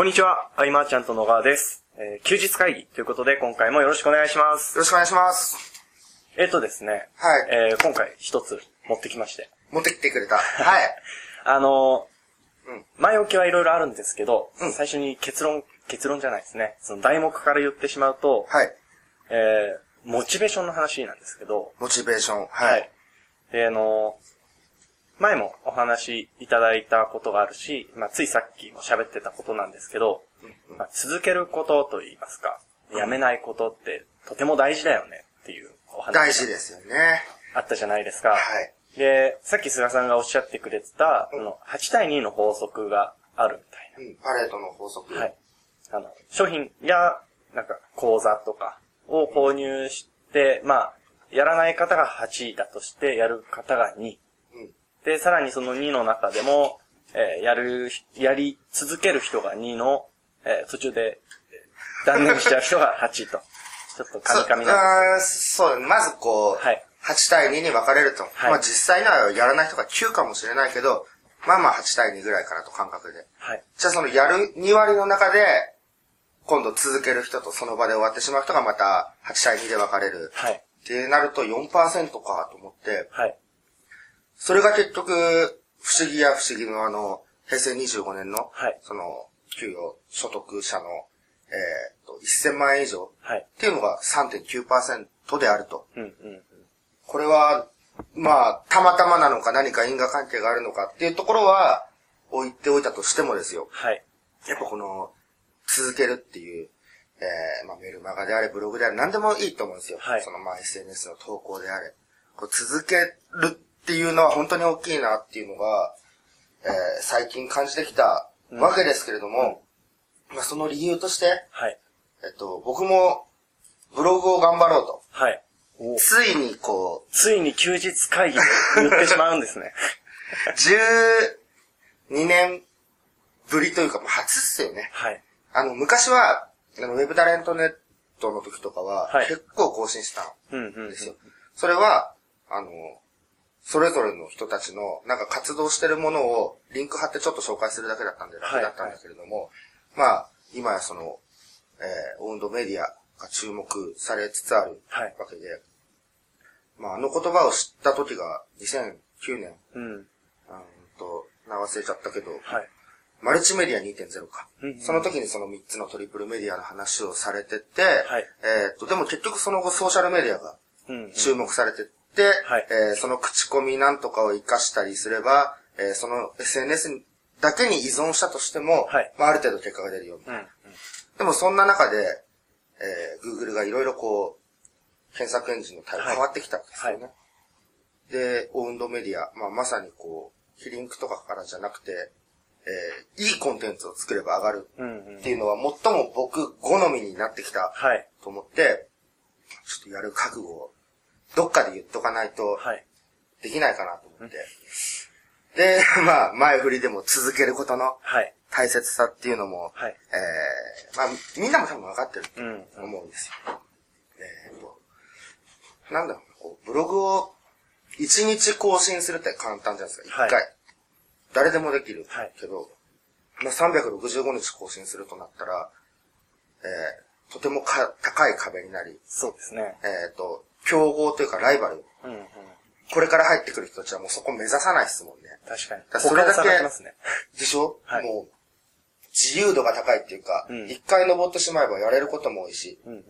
こんにちは、あいまーちゃんと野川です。えー休日会議ということで、今回もよろしくお願いします。よろしくお願いします。えっ、とですね、はいえー今回一つ持ってきまして。持ってきてくれた。はい。あのーうん前置きはいろいろあるんですけど、うん最初に結論、結論じゃないですね。その題目から言ってしまうと、はい。えーモチベーションの話なんですけど、モチベーション。ははいい。。で、あのー前もお話いただいたことがあるし、まあ、ついさっきも喋ってたことなんですけど、まあ、続けることといいますか、やめないことってとても大事だよねっていうお話大事ですよね。あったじゃないですか。はい。で、さっき菅さんがおっしゃってくれてた、その8対2の法則があるみたいうん。パレードの法則。な。はい。あの、商品や、なんか、講座とかを購入して、まあ、やらない方が8だとして、やる方が2。うん。で、さらにその2の中でも、えーやる、やり続ける人が2の、えー途中で、えー断念しちゃう人が8と。ちょっとカミカミそうなんあーそう、まずこう、はい8対2に分かれると。はいまあ実際にはやらない人が9かもしれないけど、まあまあ8対2ぐらいかなと感覚で。です。はい。じゃあそのやる2割の中で、今度続ける人とその場で終わってしまう人がまた8対2で分かれる。はい。ってなると4%かと思って、はい。それが結局、不思議や不思議のあの、平成25年の、はいその、給与所得者の、えー、と、1000万円以上はい。っていうのが3.9%であると。うん、うん。これは、まあ、たまたまなのか何か因果関係があるのかっていうところは、置いておいたとしてもですよ。はい。やっぱこの、続けるっていう、えー、まあメルマガであれ、ブログであれ、何でもいいと思うんですよ。はいそのまあ SNS の投稿であれ。こう続けるっていうのは本当に大きいなっていうのが、えー、最近感じてきたわけですけれども、まあその理由として、はい。えっと、僕もブログを頑張ろうと。はい。ついにこう、ついに休日会議で言ってしまうんですね。12年ぶりというか、初っすよね。はい。あの、昔は、あの、ウェブタレントネットの時とかは、はい結構更新したうん、うんん。ですよ。それは、あの、それぞれの人たちの、なんか活動してるものを、リンク貼ってちょっと紹介するだけだったんで楽だったんだけれども、まあ、今やその、えー、オウンドメディアが注目されつつあるはいわけで、まあ、あの言葉を知った時が2009年、うん。うんと、名忘れちゃったけど、はい。マルチメディア2.0か。うんうんその時にその3つのトリプルメディアの話をされてて、はいえーっと、でも結局その後ソーシャルメディアが。注目されて、はいえーその口コミなんとかを活かしたりすれば、えーその SNS だけに依存したとしても、はいまあ、ある程度結果が出るよみたいな。うん。でもそんな中で、えー Google がいろいろこう、検索エンジンの対応はい変わってきたんですよね。はで、オウンドメディア、まあ、まさにこう、ヒリンクとかからじゃなくて、えーいいコンテンツを作れば上がるうん、うんって。いうのは最も僕好みになってきたはい。と思って、ちょっとやる覚悟をどっかで言っとかないとはい。できないかなと思って。で、まあ、前振りでも続けることのはい。大切さっていうのも、はい。えー、まあ、みんなも多分分かってるとうん。思うんですよ。えーと、なんだろうな、こう、ブログを1日更新するって簡単じゃないですか、はい1回。誰でもできるはいけど、まあ、365日更新するとなったら、えー、とてもか高い壁になり、そうですね。えっ、と、競合というかライバル、うん、うん。これから入ってくる人たちはもうそこ目指さないですもんね。確かに。だそれだけね。でしょ、はい。もう、自由度が高いっていうか、うん。一、回登ってしまえばやれることも多いし、うん、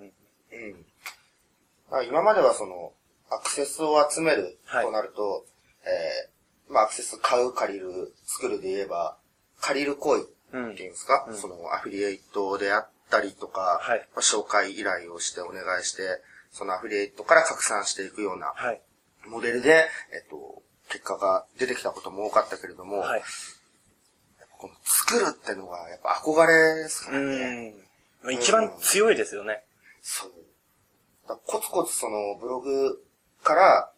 今まではその、アクセスを集めるはい。となると、えーまあ、アクセス買う、借りる、作るで言えば、借りる行為っていうんですか、うん。そのアフィリエイトであったりとか、はい。まあ紹介依頼をしてお願いして、そのアフィリエイトから拡散していくようなはい。モデルで、えっと、結果が出てきたことも多かったけれども、はい。この作るってのがやっぱ憧れですからうね。ん。一番強いですよね。そう。コツコツそのブログから、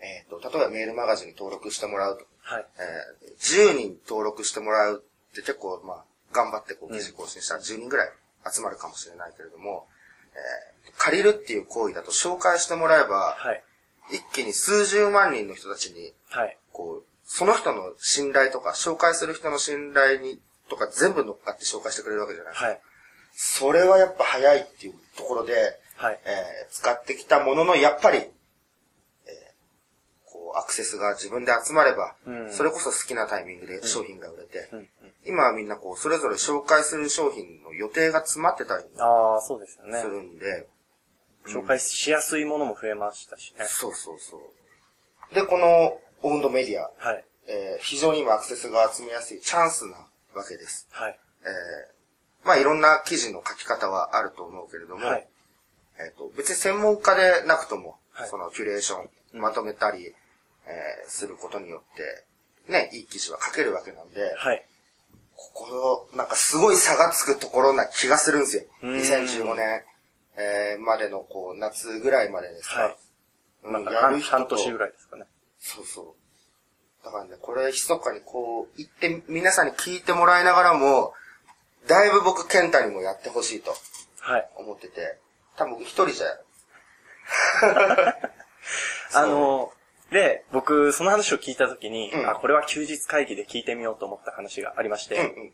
えっ、と、例えばメールマガジンに登録してもらうと。はい。えー10人登録してもらうって結構、まあ、頑張ってこう記事更新したら10人ぐらい集まるかもしれないけれども、えー借りるっていう行為だと紹介してもらえば、はい。一気に数十万人の人たちに、はい。こう、その人の信頼とか、紹介する人の信頼にとか全部乗っかって紹介してくれるわけじゃないですか。はい。それはやっぱ早いっていうところで、はい。えー使ってきたものの、やっぱり、えーこう、アクセスが自分で集まれば、うんそれこそ好きなタイミングで商品が売れて、今はみんなこう、それぞれ紹介する商品の予定が詰まってたりすよねす。るんで、紹介しやすいものも増えましたしね。そうそうそう。で、このオウンドメディア、はい。えー非常に今アクセスが集めやすいチャンスなわけです。はい。えーまあいろんな記事の書き方はあると思うけれども、はい。えっ、と、別に専門家でなくとも、はいそのキュレーション、まとめたり、えーすることによって、ね、いい記事は書けるわけなんで、はい。ここ、なんかすごい差がつくところな気がするんですよ。うん2015年、えーまでのこう、夏ぐらいまでですか。はい。半半年ぐらいですかね。そうそう。だからね、これ、密かにこう、言って、皆さんに聞いてもらいながらも、だいぶ僕、ケンタにもやってほしいとはい。思ってて、多分僕一人じゃ、あの、で、僕、その話を聞いたときに、うんあ、これは休日会議で聞いてみようと思った話がありまして、うんうん。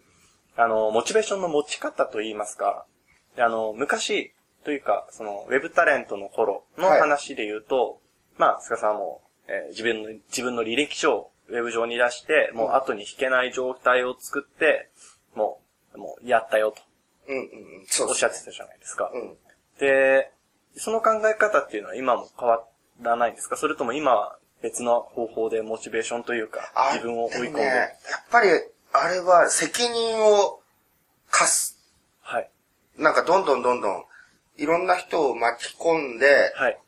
あの、モチベーションの持ち方といいますか、であの、昔というか、その、ウェブタレントの頃のはい話で言うと、まあ、菅さんも、えー自分の、自分の履歴書をウェブ上に出して、もう後に引けない状態を作って、もう、もう、やったようんうんうん。そうと、おっしゃってた。たじゃないですか。うん。で、その考え方っていうのは今も変わらないんですか？それとも今は別の方法でモチベーションというか、あ自分を追い込んで、もね、やっぱり、あれは責任を課す。はい。なんかどんどんどんどん、いろんな人を巻き込んで、はい。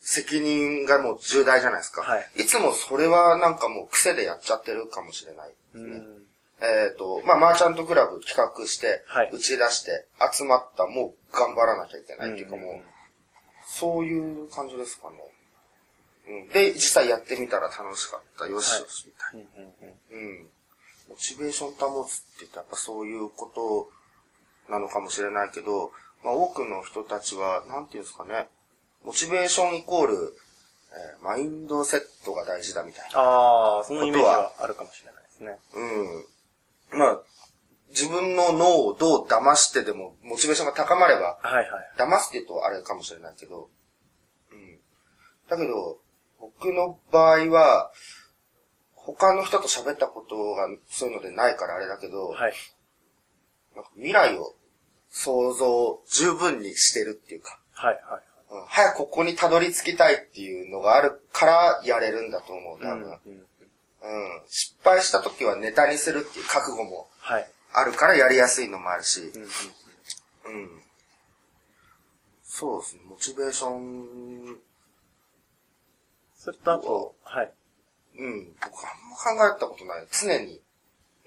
責任がもう重大じゃないですか。はい。いつもそれはなんかもう癖でやっちゃってるかもしれないですね。うん。えっ、と、まあ、マーチャントクラブ企画して、はい打ち出して、集まった、もう頑張らなきゃいけないっていうかもう、そういう感じですかね。うん、で、実際やってみたら楽しかった。よしよし、みたいうんうんうんな。うん。モチベーション保つってやっぱそういうことなのかもしれないけど、まあ、多くの人たちは、なんていうんですかね、モチベーションイコール、えーマインドセットが大事だみたいな。ああ、そのイメージはあるかもしれないですね。うん。まあ、自分の脳をどう騙してでも、モチベーションが高まれば、はいはい。騙すって言うとあれかもしれないけど、うん。だけど、僕の場合は、他の人と喋ったことがそういうのでないからあれだけど、はい。なんか未来を想像十分にしてるっていうか、はいはい。うん、早くここにたどり着きたいっていうのがあるからやれるんだと思う、多分。うんうんうん。失敗した時はネタにするっていう覚悟もはい。あるからやりやすいのもあるし、うん。そうですね、モチベーション、それとあと、はい。うん、僕あんま考えたことない。常に。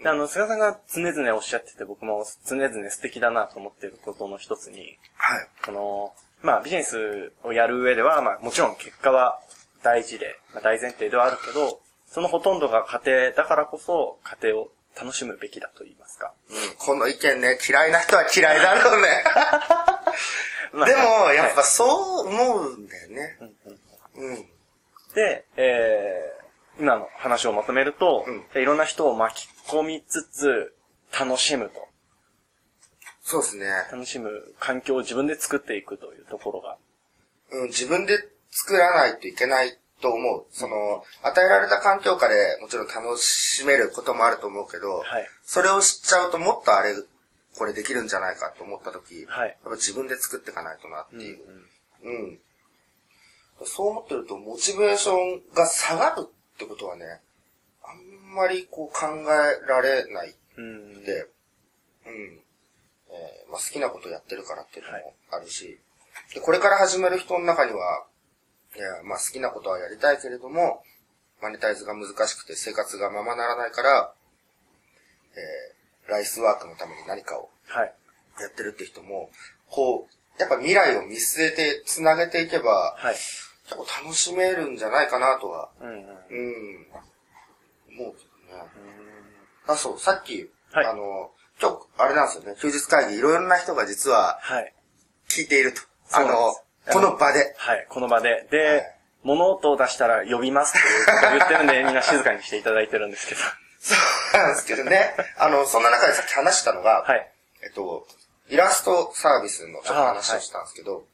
であの、菅さんが常々おっしゃってて、僕も常々素敵だなと思っていることの一つに、はい。この、まあビジネスをやる上では、まあもちろん結果は大事で、まあ、大前提ではあるけど、そのほとんどが家庭だからこそ、家庭を楽しむべきだと言いますか。うん、この意見ね、嫌いな人は嫌いだろうね。まあでも、やっぱはいそう思うんだよね。うん。で、えー、今の話をまとめると、ういろんな人を巻き込みつつ、楽しむと。そうですね。楽しむ環境を自分で作っていくというところが。うん、自分で作らないといけないと思う。その、与えられた環境下でもちろん楽しめることもあると思うけど、はい。それを知っちゃうともっとあれ、これできるんじゃないかと思った時、はいやっぱ自分で作っていかないとなっていう。うんうん。そう思ってると、モチベーションが下がるってことはね、あんまりこう考えられないうん。で、うん。えーまあ、好きなことやってるからっていうのもあるし、でこれから始める人の中には、いや、まあ、好きなことはやりたいけれども、マネタイズが難しくて生活がままならないから、えーライスワークのために何かをはい。やってるって人も、こう、やっぱ未来を見据えて繋げていけば、はい。結構楽しめるんじゃないかなとは、うんうん。うん、思うけどね。あ、そう、さっき、はいあの、今日、あれなんですよね、休日会議、いろいろな人が実ははい。聞いていると。あそうなんのこの場で。はい。この場で。で、はい物音を出したら呼びますっていうことを言ってるんで、みんな静かにしていただいてるんですけど。そうなんですけどね。あの、そんな中でさっき話したのが、はい。えっと、イラストサービスのちょっと話をしたんですけど、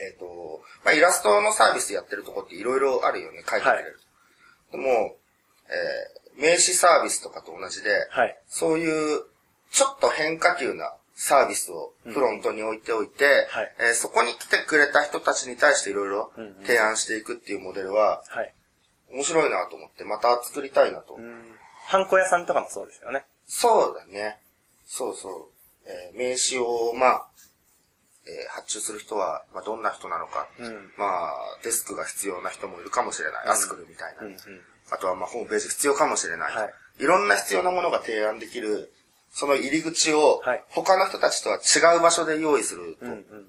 えっと、まあ、イラストのサービスやってるとこっていろいろあるよね、書いてくれる。でも、えー名刺サービスとかと同じで、はい。そういう、ちょっと変化球なサービスをフロントに置いておいて、はいえーそこに来てくれた人たちに対していろいろうんうん提案していくっていうモデルは、はい。面白いなと思って、また作りたいなと。うん。ハンコ屋さんとかもそうですよね。そうだね。そうそう。えー名刺を、まあ、えー発注する人は、まあ、どんな人なのか。うんまあ、デスクが必要な人もいるかもしれない。アスクルみたいな。うんうん。あとは、まあ、ホームページ必要かもしれない。はいいろんな必要なものが提案できる、その入り口をはい、他の人たちとは違う場所で用意すると。うんうんうん。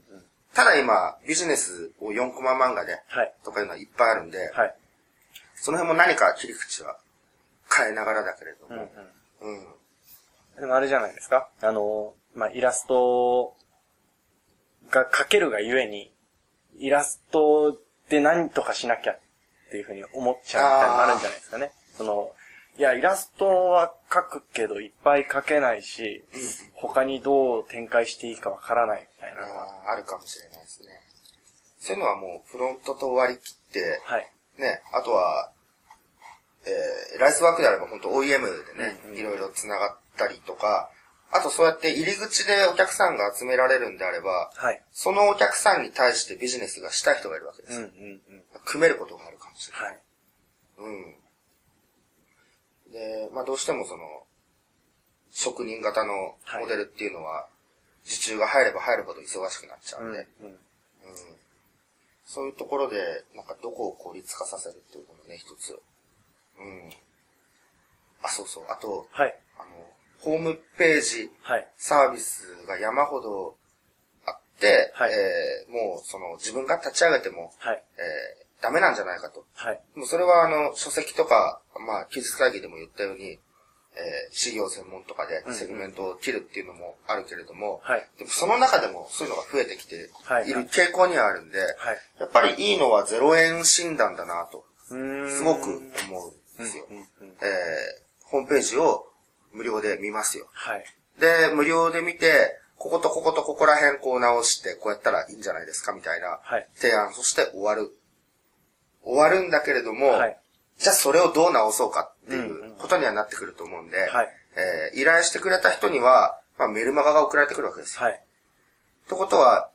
ただ今、ビジネスを4コマ漫画で、はい。とかいうのはいっぱいあるんで、はい。その辺も何か切り口は変えながらだけれどうんうもん。。うん。でもあれじゃないですかあの、まあ、イラストが描けるがゆえに、イラストで何とかしなきゃっていうふうに思っちゃうみたいなのがあるんじゃないですかね。その、いや、イラストは描くけどいっぱい描けないし、他にどう展開していいかわからないみたいなのは。あーあるかもしれないですね。そういうのはもうフロントと割り切って、はい。ね、あとは、えー、ライスワークであれば本当 OEM でね、うんうんいろいろ繋がったりとか、あとそうやって入り口でお客さんが集められるんであれば、はい。そのお客さんに対してビジネスがしたい人がいるわけです。うんうんうん。組めることがあるかもしれない。はい。うん。で、まあどうしてもその、職人型のモデルっていうのは、受注が入れば入るほど忙しくなっちゃうんで、うんうん。うんそういうところで、なんかどこを効率化させるっていうのもね、一つ。うん。あ、そうそう。あと、はい。あの、ホームページはい。サービスが山ほどあって、はいえーもうその自分が立ち上げても、はい。えーダメなんじゃないかと。はい。もうそれはあの、書籍とか、まあ、休日会議でも言ったように、えー、事業専門とかでうんうんセグメントを切るっていうのもあるけれども、はい。でもその中でもそういうのが増えてきてはいいる傾向にはあるんで、はい。やっぱりいいのは0円診断だなと、すごく思うんですよ。うんうんうんえー、ホームページを無料で見ますよ。はい。で、無料で見て、こことこことここら辺こう直して、こうやったらいいんじゃないですかみたいなはい。提案、そして終わる。終わるんだけれども、はい。じゃあそれをどう直そうかっていうことにはなってくると思うんで、はい。えー依頼してくれた人には、まあ、メルマガが送られてくるわけですよ。はい。ってことは、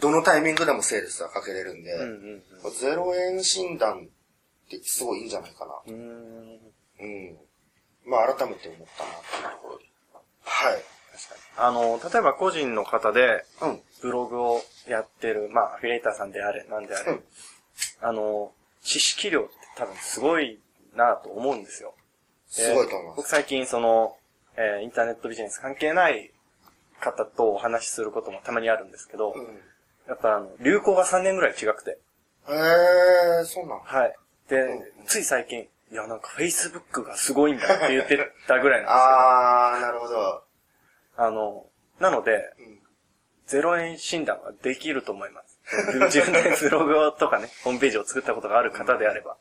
どのタイミングでもセールスはかけれるんで、うんうん0円診断ってすごいいいんじゃないかな。うん。うーん。うん。まあ、改めて思ったなっていうところで。はい。あの、例えば個人の方で、うん。ブログをやってる、まあ、アフィリエイターさんであれ、なんであれ、うんあの、知識量って多分すごいなと思うんですよ。ですごいと思います。僕最近その、えーインターネットビジネス関係ない方とお話しすることもたまにあるんですけど、うん。やっぱあの、流行が3年ぐらい違くて、へえー、そうなのはい。で、うんつい最近、いやなんか Facebook がすごいんだって言ってたぐらいなんですあー、なるほど。けど、あの、なので、うん。0円診断はできると思います。自分でブログとかね、ホームページを作ったことがある方であれば。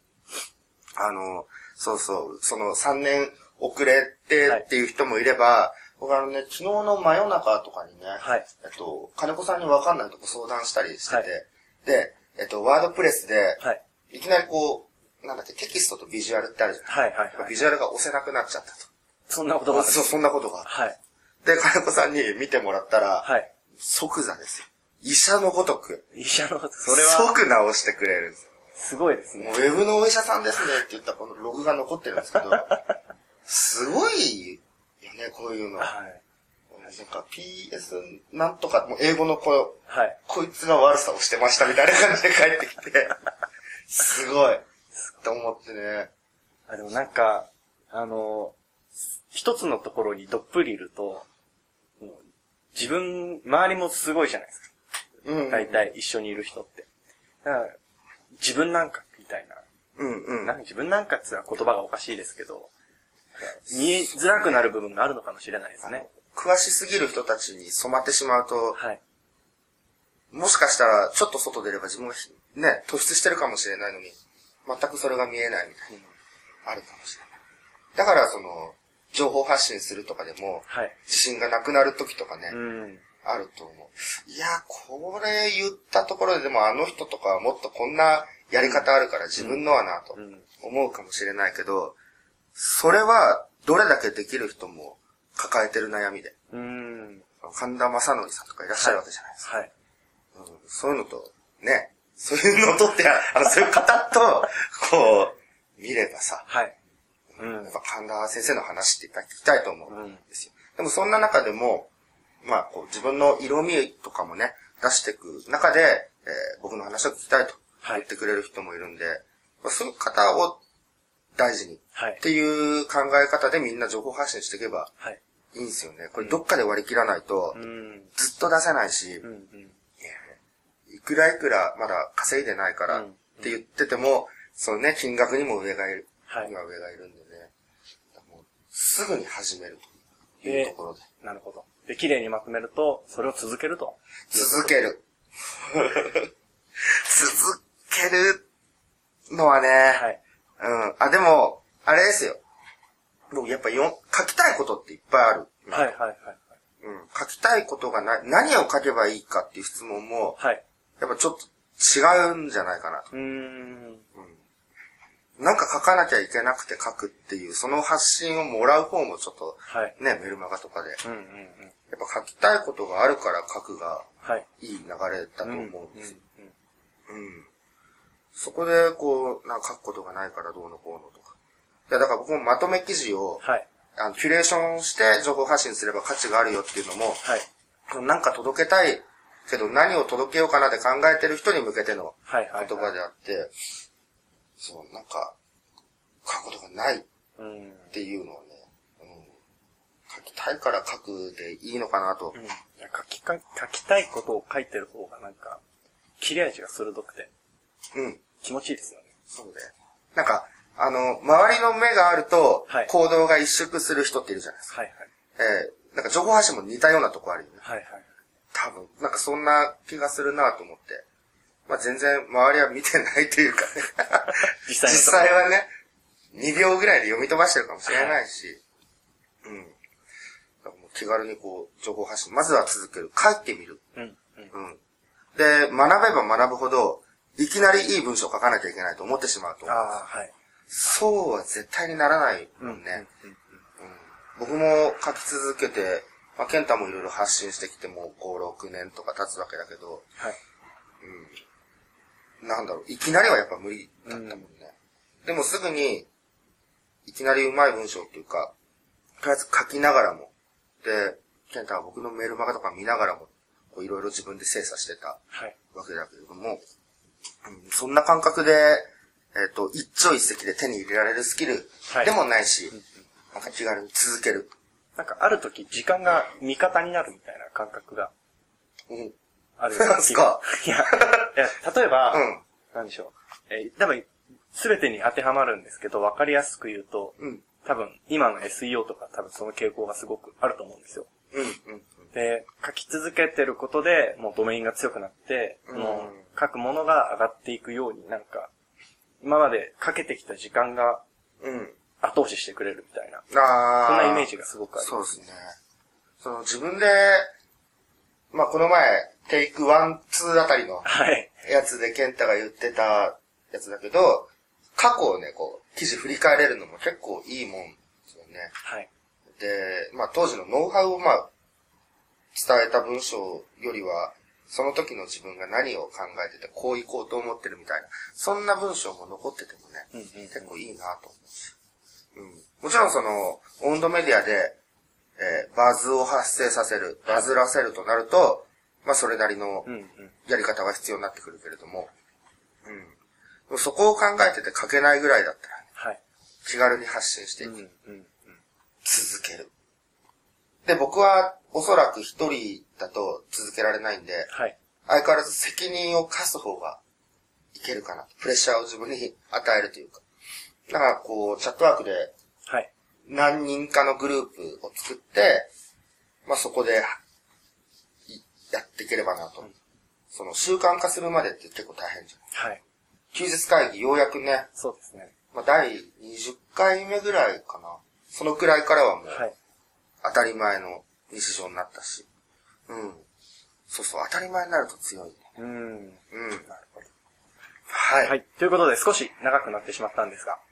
あの、そうそう、その3年遅れてっていう人もいれば、僕あのね、昨日の真夜中とかにね、はい。えっと、金子さんにわかんないとこ相談したりしてて、はいで、えっと、ワードプレスで、はい。いきなりこう、なんだっけ、テキストとビジュアルってあるじゃないはいはいはいビジュアルが押せなくなっちゃったそんなことと。があるそう、そんなことが。はい。で、金子さんに見てもらったら、はい。即座ですよ。医者のごとく、医者のこと、それは、即直してくれるんですよ。すごいですね。ウェブのお医者さんですねって言ったこのログが残ってるんですけど、すごいよね、こういうの。はい。なんか PS なんとか、もう英語のこう、はい。こいつが悪さをしてましたみたいな感じで帰ってきて、すごい。と思ってね。あ、でもなんか、あの、一つのところにどっぷりいると、自分、周りもすごいじゃないですか。うん。大体一緒にいる人って。だから自分なんかみたいな。うんうん。なんか自分なんかって言ったら言葉がおかしいですけど、見えづらくなる部分があるのかもしれないですね。詳しすぎる人たちに染まってしまうと、はい。もしかしたらちょっと外出れば自分がひね、突出してるかもしれないのに、全くそれが見えないみたいな、あるかもしれない。だからその、情報発信するとかでも、はい。自信がなくなる時とかね、うん。あると思う。いや、これ言ったところででもあの人とかはもっとこんなやり方あるから自分のはなとうん。思うかもしれないけど、それはどれだけできる人も抱えてる悩みで。うん。神田正則さんとかいらっしゃるわけじゃないですか。はい。うんそういうのと、ね、そういうのとって、あの、そういう方と、こう、見ればさ、はい。うんやっぱ神田先生の話って聞きたいと思ううんんですよ。でもそんな中でも、まあ、こう自分の色味とかもね、出していく中で、えー僕の話を聞きたいとはい言ってくれる人もいるんで、まあそういう方を大事にはいっ。ていう考え方でみんな情報発信していけばはい。いいんですよね。これどっかで割り切らないとう、ん。ずっと出せないし、うん。うん。いくらいくらまだ稼いでないからうんって言ってても、そのね、金額にも上がいる、はいには上がいるんでね。もうすぐに始めるというところで。なるほど。で、綺麗にまとめると、それを続けると。続ける。続けるのはね、はい。うん。あ、でも、あれですよ。僕やっぱよ書きたいことっていっぱいある。はい、はい、はい。うん。書きたいことがない、何を書けばいいかっていう質問も、はい。やっぱちょっと違うんじゃないかなと。う。なんか書かなきゃいけなくて書くっていう、その発信をもらう方もちょっと、はい。ね、メルマガとかで。やうん、うん、うん。っぱ書きたいことがあるから書くがはい。いい流れだと思うん、うんですよ。うん。うん。そこで、こう、なんか書くことがないからどうのこうのとか。いや、だから僕もまとめ記事を、はい。あの、キュレーションして情報発信すれば価値があるよっていうのも、はい。なんか届けたいけど何を届けようかなって考えてる人に向けてのはい、はい。言葉であって、そう、なんか、書くことがないっうん。ていうのはね、うん、書きたいから書くでいいのかなと。うん。いや書きか、書きたいことを書いてる方がなんか、切れ味が鋭くてうん、気持ちいいですよね。そうで。なんか、あの、周りの目があるとはい、行動が一縮する人っているじゃないですか。はい、はい。えー、なんか情報発信も似たようなとこあるよね。はい、はい。多分、なんかそんな気がするなと思って。まあ全然周りは見てないというかね。実際の実際はね、2秒ぐらいで読み飛ばしてるかもしれないし。うん。だからもう気軽にこう、情報発信、まずは続ける。書いてみる。うん、うん。うん。で、学べば学ぶほど、いきなりいい文章を書かなきゃいけないと思ってしまうと思う。ああ、はい。そうは絶対にならないもんね。うん、うん。僕も書き続けて、まあ、ケンタもいろいろ発信してきてもう5、6年とか経つわけだけど、はい。なんだろう、いきなりはやっぱ無理だったもんね。でもすぐに、いきなり上手い文章っていうか、とりあえず書きながらも、で、ケンタは僕のメールマガとか見ながらも、こういろいろ自分で精査してたはい。わけだけれども、うん、そんな感覚で、えっ、と、一朝一夕で手に入れられるスキルはいでもないし、なんか気軽に続ける。なんかある時時間が味方になるみたいな感覚がうん。あるなん すかいや、いや、例えば、うん。なんでしょう。えー多分、すべてに当てはまるんですけど、わかりやすく言うと、うん。多分、今の SEO とか多分その傾向がすごくあると思うんですよ。うん。うん。で、書き続けてることで、もうドメインが強くなって、うんもう書くものが上がっていくようになんか、今までかけてきた時間がうん。後押ししてくれるみたいな、ああ。そんなイメージがすごくある。そうですね。その自分で、まあこの前、 take one、two あたりのはい。やつでケンタが言ってたやつだけど、過去をね、こう、記事振り返れるのも結構いいもんですよね。はい。で、まあ当時のノウハウをまあ、伝えた文章よりは、その時の自分が何を考えてて、こう行こうと思ってるみたいな、そんな文章も残っててもね、うんうんうん結構いいなと思うし。うん。もちろんその、温度メディアで、えーバズを発生させる、バズらせるとなると、まあそれなりのうんうん。やり方が必要になってくるけれども、うん。でもそこを考えてて書けないぐらいだったら、はい。気軽に発信していく。うんうんうん。続ける。で、僕はおそらく一人だと続けられないんで、はい。相変わらず責任を課す方がいけるかなと。プレッシャーを自分に与えるというか。だからこう、チャットワークではい。何人かのグループを作って、まあそこでいやっていければなと。その習慣化するまでって結構大変じゃん。はい。休日会議ようやくね、そうですね。まあ第20回目ぐらいかな。そのくらいからはもう、はい。当たり前の日常になったし。うん。そうそう、当たり前になると強いね。うん。うん。なるほど。はい。はい。ということで少し長くなってしまったんですが、